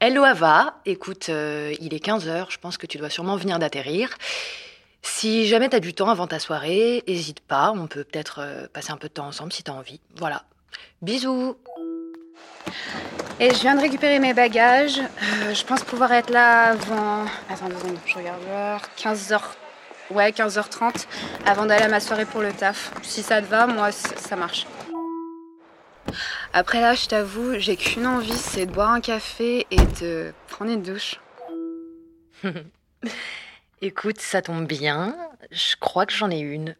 Hello Ava, écoute, euh, il est 15h, je pense que tu dois sûrement venir d'atterrir. Si jamais t'as du temps avant ta soirée, hésite pas, on peut peut-être euh, passer un peu de temps ensemble si t'as envie. Voilà. Bisous Et je viens de récupérer mes bagages. Euh, je pense pouvoir être là avant. Attends deux secondes, je regarde l'heure. 15h. Ouais, 15h30. Avant d'aller à ma soirée pour le taf. Si ça te va, moi, ça marche. Après là, je t'avoue, j'ai qu'une envie, c'est de boire un café et de prendre une douche. Écoute, ça tombe bien, je crois que j'en ai une.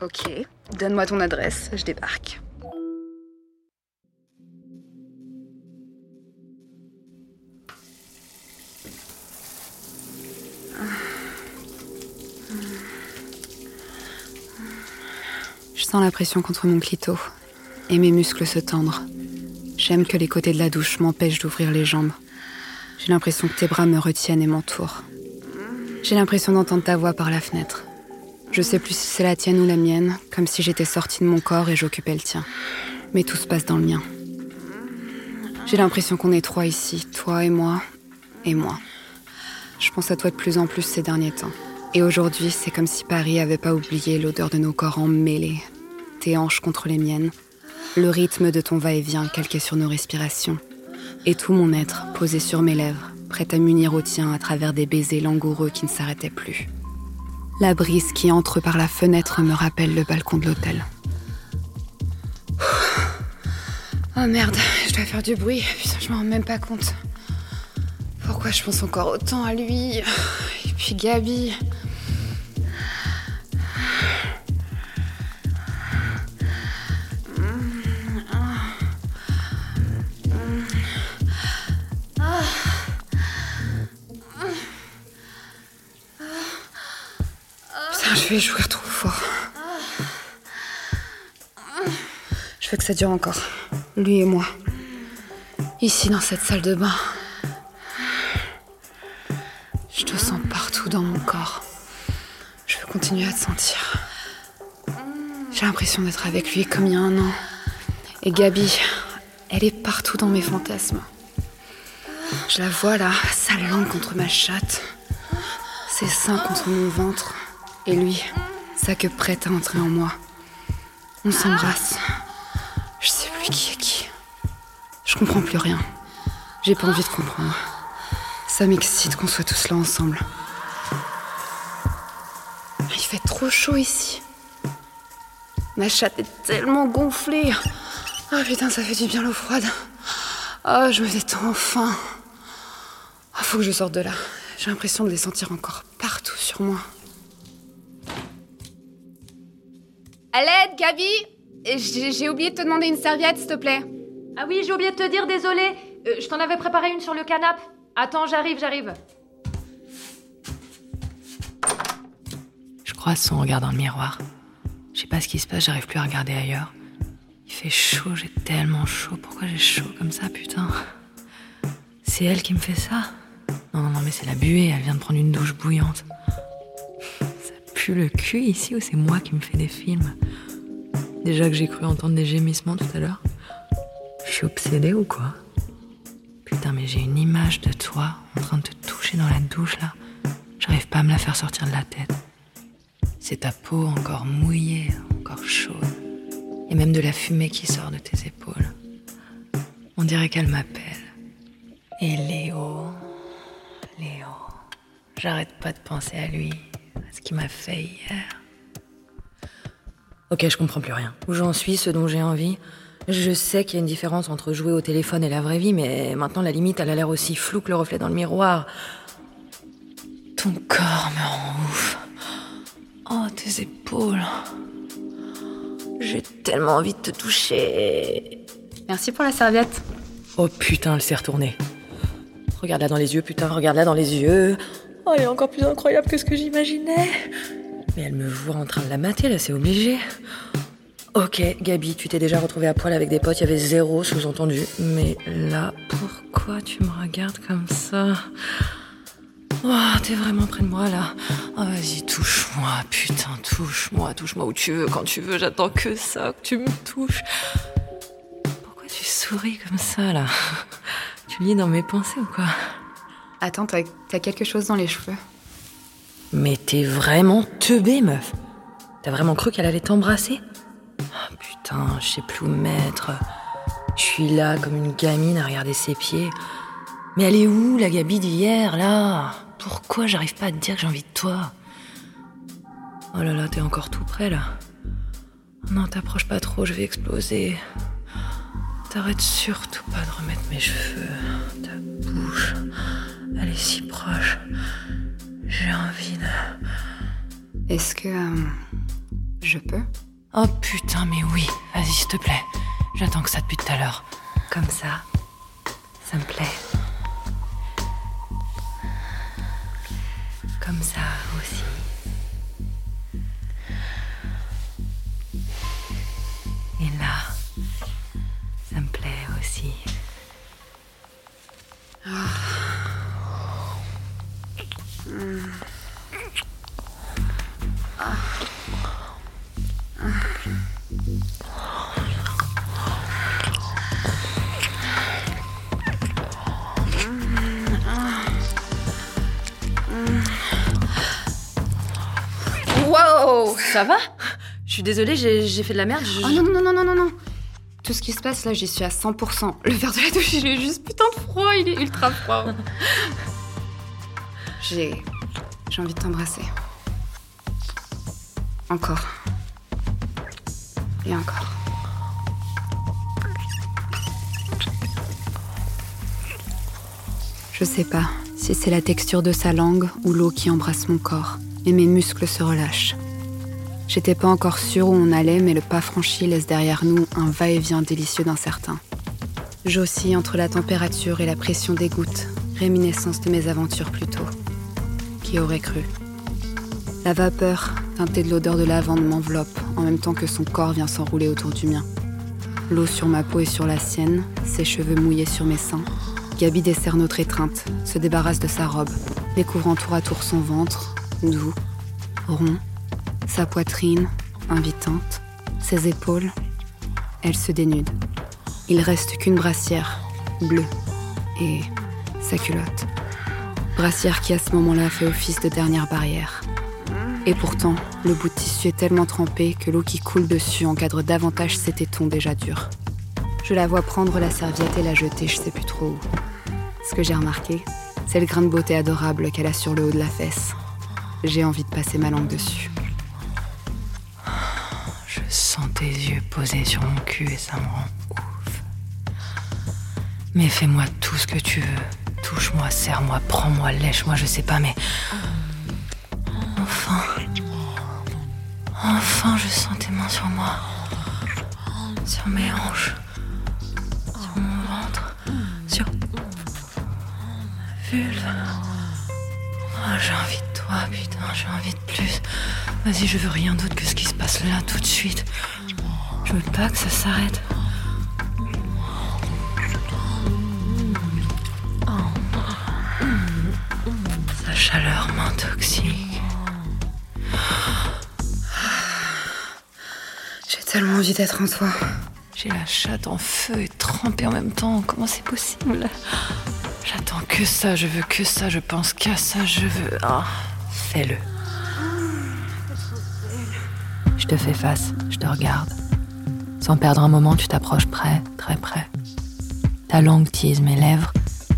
Ok, donne-moi ton adresse, je débarque. Je sens la pression contre mon clito et mes muscles se tendent. J'aime que les côtés de la douche m'empêchent d'ouvrir les jambes. J'ai l'impression que tes bras me retiennent et m'entourent. J'ai l'impression d'entendre ta voix par la fenêtre. Je sais plus si c'est la tienne ou la mienne, comme si j'étais sortie de mon corps et j'occupais le tien. Mais tout se passe dans le mien. J'ai l'impression qu'on est trois ici, toi et moi, et moi. Je pense à toi de plus en plus ces derniers temps. Et aujourd'hui, c'est comme si Paris avait pas oublié l'odeur de nos corps emmêlés, tes hanches contre les miennes, le rythme de ton va-et-vient calqué sur nos respirations, et tout mon être posé sur mes lèvres, prêt à m'unir au tien à travers des baisers langoureux qui ne s'arrêtaient plus. La brise qui entre par la fenêtre me rappelle le balcon de l'hôtel. Oh merde, je dois faire du bruit. Putain, je m'en rends même pas compte. Pourquoi je pense encore autant à lui? Et puis Gabi. Je vais jouer trop fort. Je veux que ça dure encore. Lui et moi. Ici, dans cette salle de bain. Je te sens partout dans mon corps. Je veux continuer à te sentir. J'ai l'impression d'être avec lui comme il y a un an. Et Gabi, elle est partout dans mes fantasmes. Je la vois là, sa langue contre ma chatte, ses seins contre mon ventre, et lui, sa queue prête à entrer en moi. On s'embrasse. Je sais plus qui est qui. Je comprends plus rien. J'ai pas envie de comprendre. Ça m'excite qu'on soit tous là ensemble. Il fait trop chaud ici. Ma chatte est tellement gonflée. Oh putain, ça fait du bien l'eau froide. Oh, je me détends enfin. Oh, faut que je sorte de là. J'ai l'impression de les sentir encore partout sur moi. À l'aide, Gabi J'ai oublié de te demander une serviette, s'il te plaît. Ah oui, j'ai oublié de te dire, désolé. je t'en avais préparé une sur le canapé. Attends, j'arrive, j'arrive. Je croise son regard dans le miroir. Je sais pas ce qui se passe, j'arrive plus à regarder ailleurs. Il fait chaud, j'ai tellement chaud. Pourquoi j'ai chaud comme ça, putain? C'est elle qui me fait ça? Non, non, non, mais c'est la buée, elle vient de prendre une douche bouillante. Le cul ici ou c'est moi qui me fais des films? Déjà que j'ai cru entendre des gémissements tout à l'heure. Je suis obsédée ou quoi? Putain, mais j'ai une image de toi en train de te toucher dans la douche là. J'arrive pas à me la faire sortir de la tête. C'est ta peau encore mouillée, encore chaude. Et même de la fumée qui sort de tes épaules. On dirait qu'elle m'appelle. Et Léo, Léo, j'arrête pas de penser à lui, à ce qu'il m'a fait hier. Ok, je comprends plus rien. Où j'en suis, ce dont j'ai envie? Je sais qu'il y a une différence entre jouer au téléphone et la vraie vie, mais maintenant la limite, elle a l'air aussi floue que le reflet dans le miroir. Ton corps me rend ouf. Oh, tes épaules. J'ai tellement envie de te toucher. Merci pour la serviette. Oh putain, elle s'est retournée. Regarde-la dans les yeux, putain, regarde-la dans les yeux. Oh, elle est encore plus incroyable que ce que j'imaginais. Mais elle me voit en train de la mater, là, c'est obligé. Ok, Gabi, tu t'es déjà retrouvée à poil avec des potes, il y avait zéro sous-entendu. Mais là, pourquoi tu me regardes comme ça? Oh, t'es vraiment près de moi là. Oh, vas-y, touche-moi, putain, touche-moi, touche-moi où tu veux, quand tu veux, j'attends que ça, que tu me touches. Pourquoi tu souris comme ça là? Tu Tu lis dans mes pensées ou quoi? Attends, t'as quelque chose dans les cheveux. Mais t'es vraiment teubée, meuf. T'as vraiment cru qu'elle allait t'embrasser? Ah, Putain, je sais plus où me mettre. Je suis là comme une gamine à regarder ses pieds. Mais elle est où, la Gabi d'hier, là? Pourquoi j'arrive pas à te dire que j'ai envie de toi? Oh là là, t'es encore tout près, là. Non, t'approches pas trop, je vais exploser. T'arrêtes surtout pas de remettre mes cheveux. Ta bouche, elle est si proche. J'ai envie de... Est-ce que. euh, je peux? Oh putain, mais oui, vas-y, s'il te plaît. J'attends que ça depuis tout à l'heure. Comme ça, ça me plaît. Comme ça aussi. Et là, ça me plaît aussi. Wow Ça va? Je suis désolée, j'ai j'ai fait de la merde. je- Oh non, non, non, non, non, non Tout ce qui se passe là, j'y suis à 100%. Le verre de la douche, il est juste putain de froid, il est ultra froid. J'ai. J'ai envie de t'embrasser. Encore. Et encore. Je sais pas si c'est la texture de sa langue ou l'eau qui embrasse mon corps, mais mes muscles se relâchent. J'étais pas encore sûre où on allait, mais le pas franchi laisse derrière nous un va-et-vient délicieux d'incertain. J'oscille entre la température et la pression des gouttes, réminiscence de mes aventures plus tôt. Qui aurait cru? La vapeur, teintée de l'odeur de lavande, m'enveloppe en même temps que son corps vient s'enrouler autour du mien. L'eau sur ma peau et sur la sienne, ses cheveux mouillés sur mes seins. Gabi dessert notre étreinte, se débarrasse de sa robe, découvrant tour à tour son ventre, doux, rond, sa poitrine, invitante, ses épaules. Elle se dénude. Il reste qu'une brassière, bleue, et sa culotte. Brassière qui à ce moment-là fait office de dernière barrière. Et pourtant, le bout de tissu est tellement trempé que l'eau qui coule dessus encadre davantage ces tétons déjà durs. Je la vois prendre la serviette et la jeter je sais plus trop où. Ce que j'ai remarqué, c'est le grain de beauté adorable qu'elle a sur le haut de la fesse. J'ai envie de passer ma langue dessus. Je sens tes yeux posés sur mon cul et ça me rend ouf. Mais fais-moi tout ce que tu veux. Touche-moi, serre-moi, prends-moi, lèche-moi, je sais pas, mais. Enfin, je sens tes mains sur moi. Sur mes hanches. Sur mon ventre. Sur. ma vulve. Oh, j'ai envie de toi, putain, j'ai envie de plus. Vas-y, je veux rien d'autre que ce qui se passe là tout de suite. Je veux pas que ça s'arrête. Sa chaleur m'intoxique. Tellement envie d'être en toi. J'ai la chatte en feu et trempée en même temps. Comment c'est possible? J'attends que ça, je veux que ça, je pense qu'à ça, je veux. Ah, fais-le. Je te fais face, je te regarde. Sans perdre un moment, tu t'approches près, très près. Ta langue tease mes lèvres,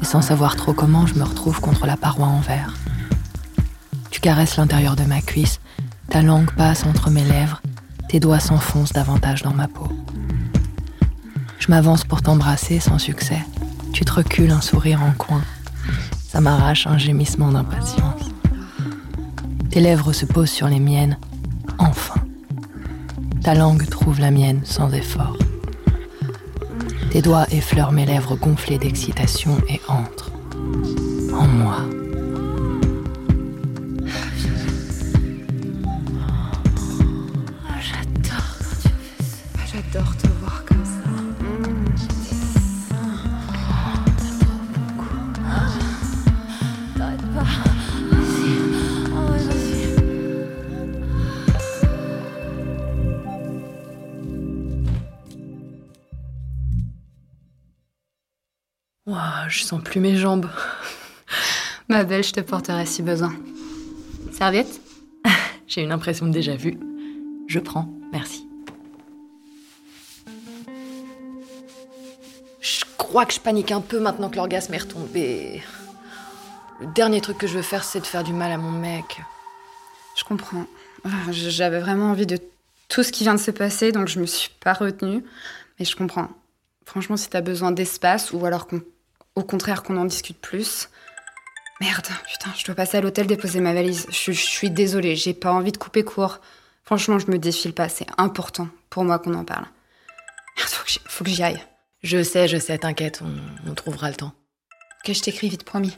et sans savoir trop comment, je me retrouve contre la paroi en verre. Tu caresses l'intérieur de ma cuisse, ta langue passe entre mes lèvres, tes doigts s'enfoncent davantage dans ma peau. Je m'avance pour t'embrasser sans succès. Tu te recules un sourire en coin. Ça m'arrache un gémissement d'impatience. Tes lèvres se posent sur les miennes. Enfin. Ta langue trouve la mienne sans effort. Tes doigts effleurent mes lèvres gonflées d'excitation et entrent en moi. Je sens plus mes jambes. Ma belle, je te porterai si besoin. Serviette? J'ai une impression de déjà vu. Je prends, merci. Je crois que je panique un peu maintenant que l'orgasme est retombé. Le dernier truc que je veux faire, c'est de faire du mal à mon mec. Je comprends. Ah, J'avais vraiment envie de tout ce qui vient de se passer, donc je me suis pas retenue. Mais je comprends. Franchement, si t'as besoin d'espace, ou alors qu'on, au contraire qu'on en discute plus. Merde, putain, je dois passer à l'hôtel déposer ma valise. Je, je suis désolée, j'ai pas envie de couper court. Franchement, je me défile pas, c'est important pour moi qu'on en parle. Merde, faut que j'y- faut que j'y aille. Je sais, je sais, t'inquiète, on, on trouvera le temps. Que je t'écris vite, promis.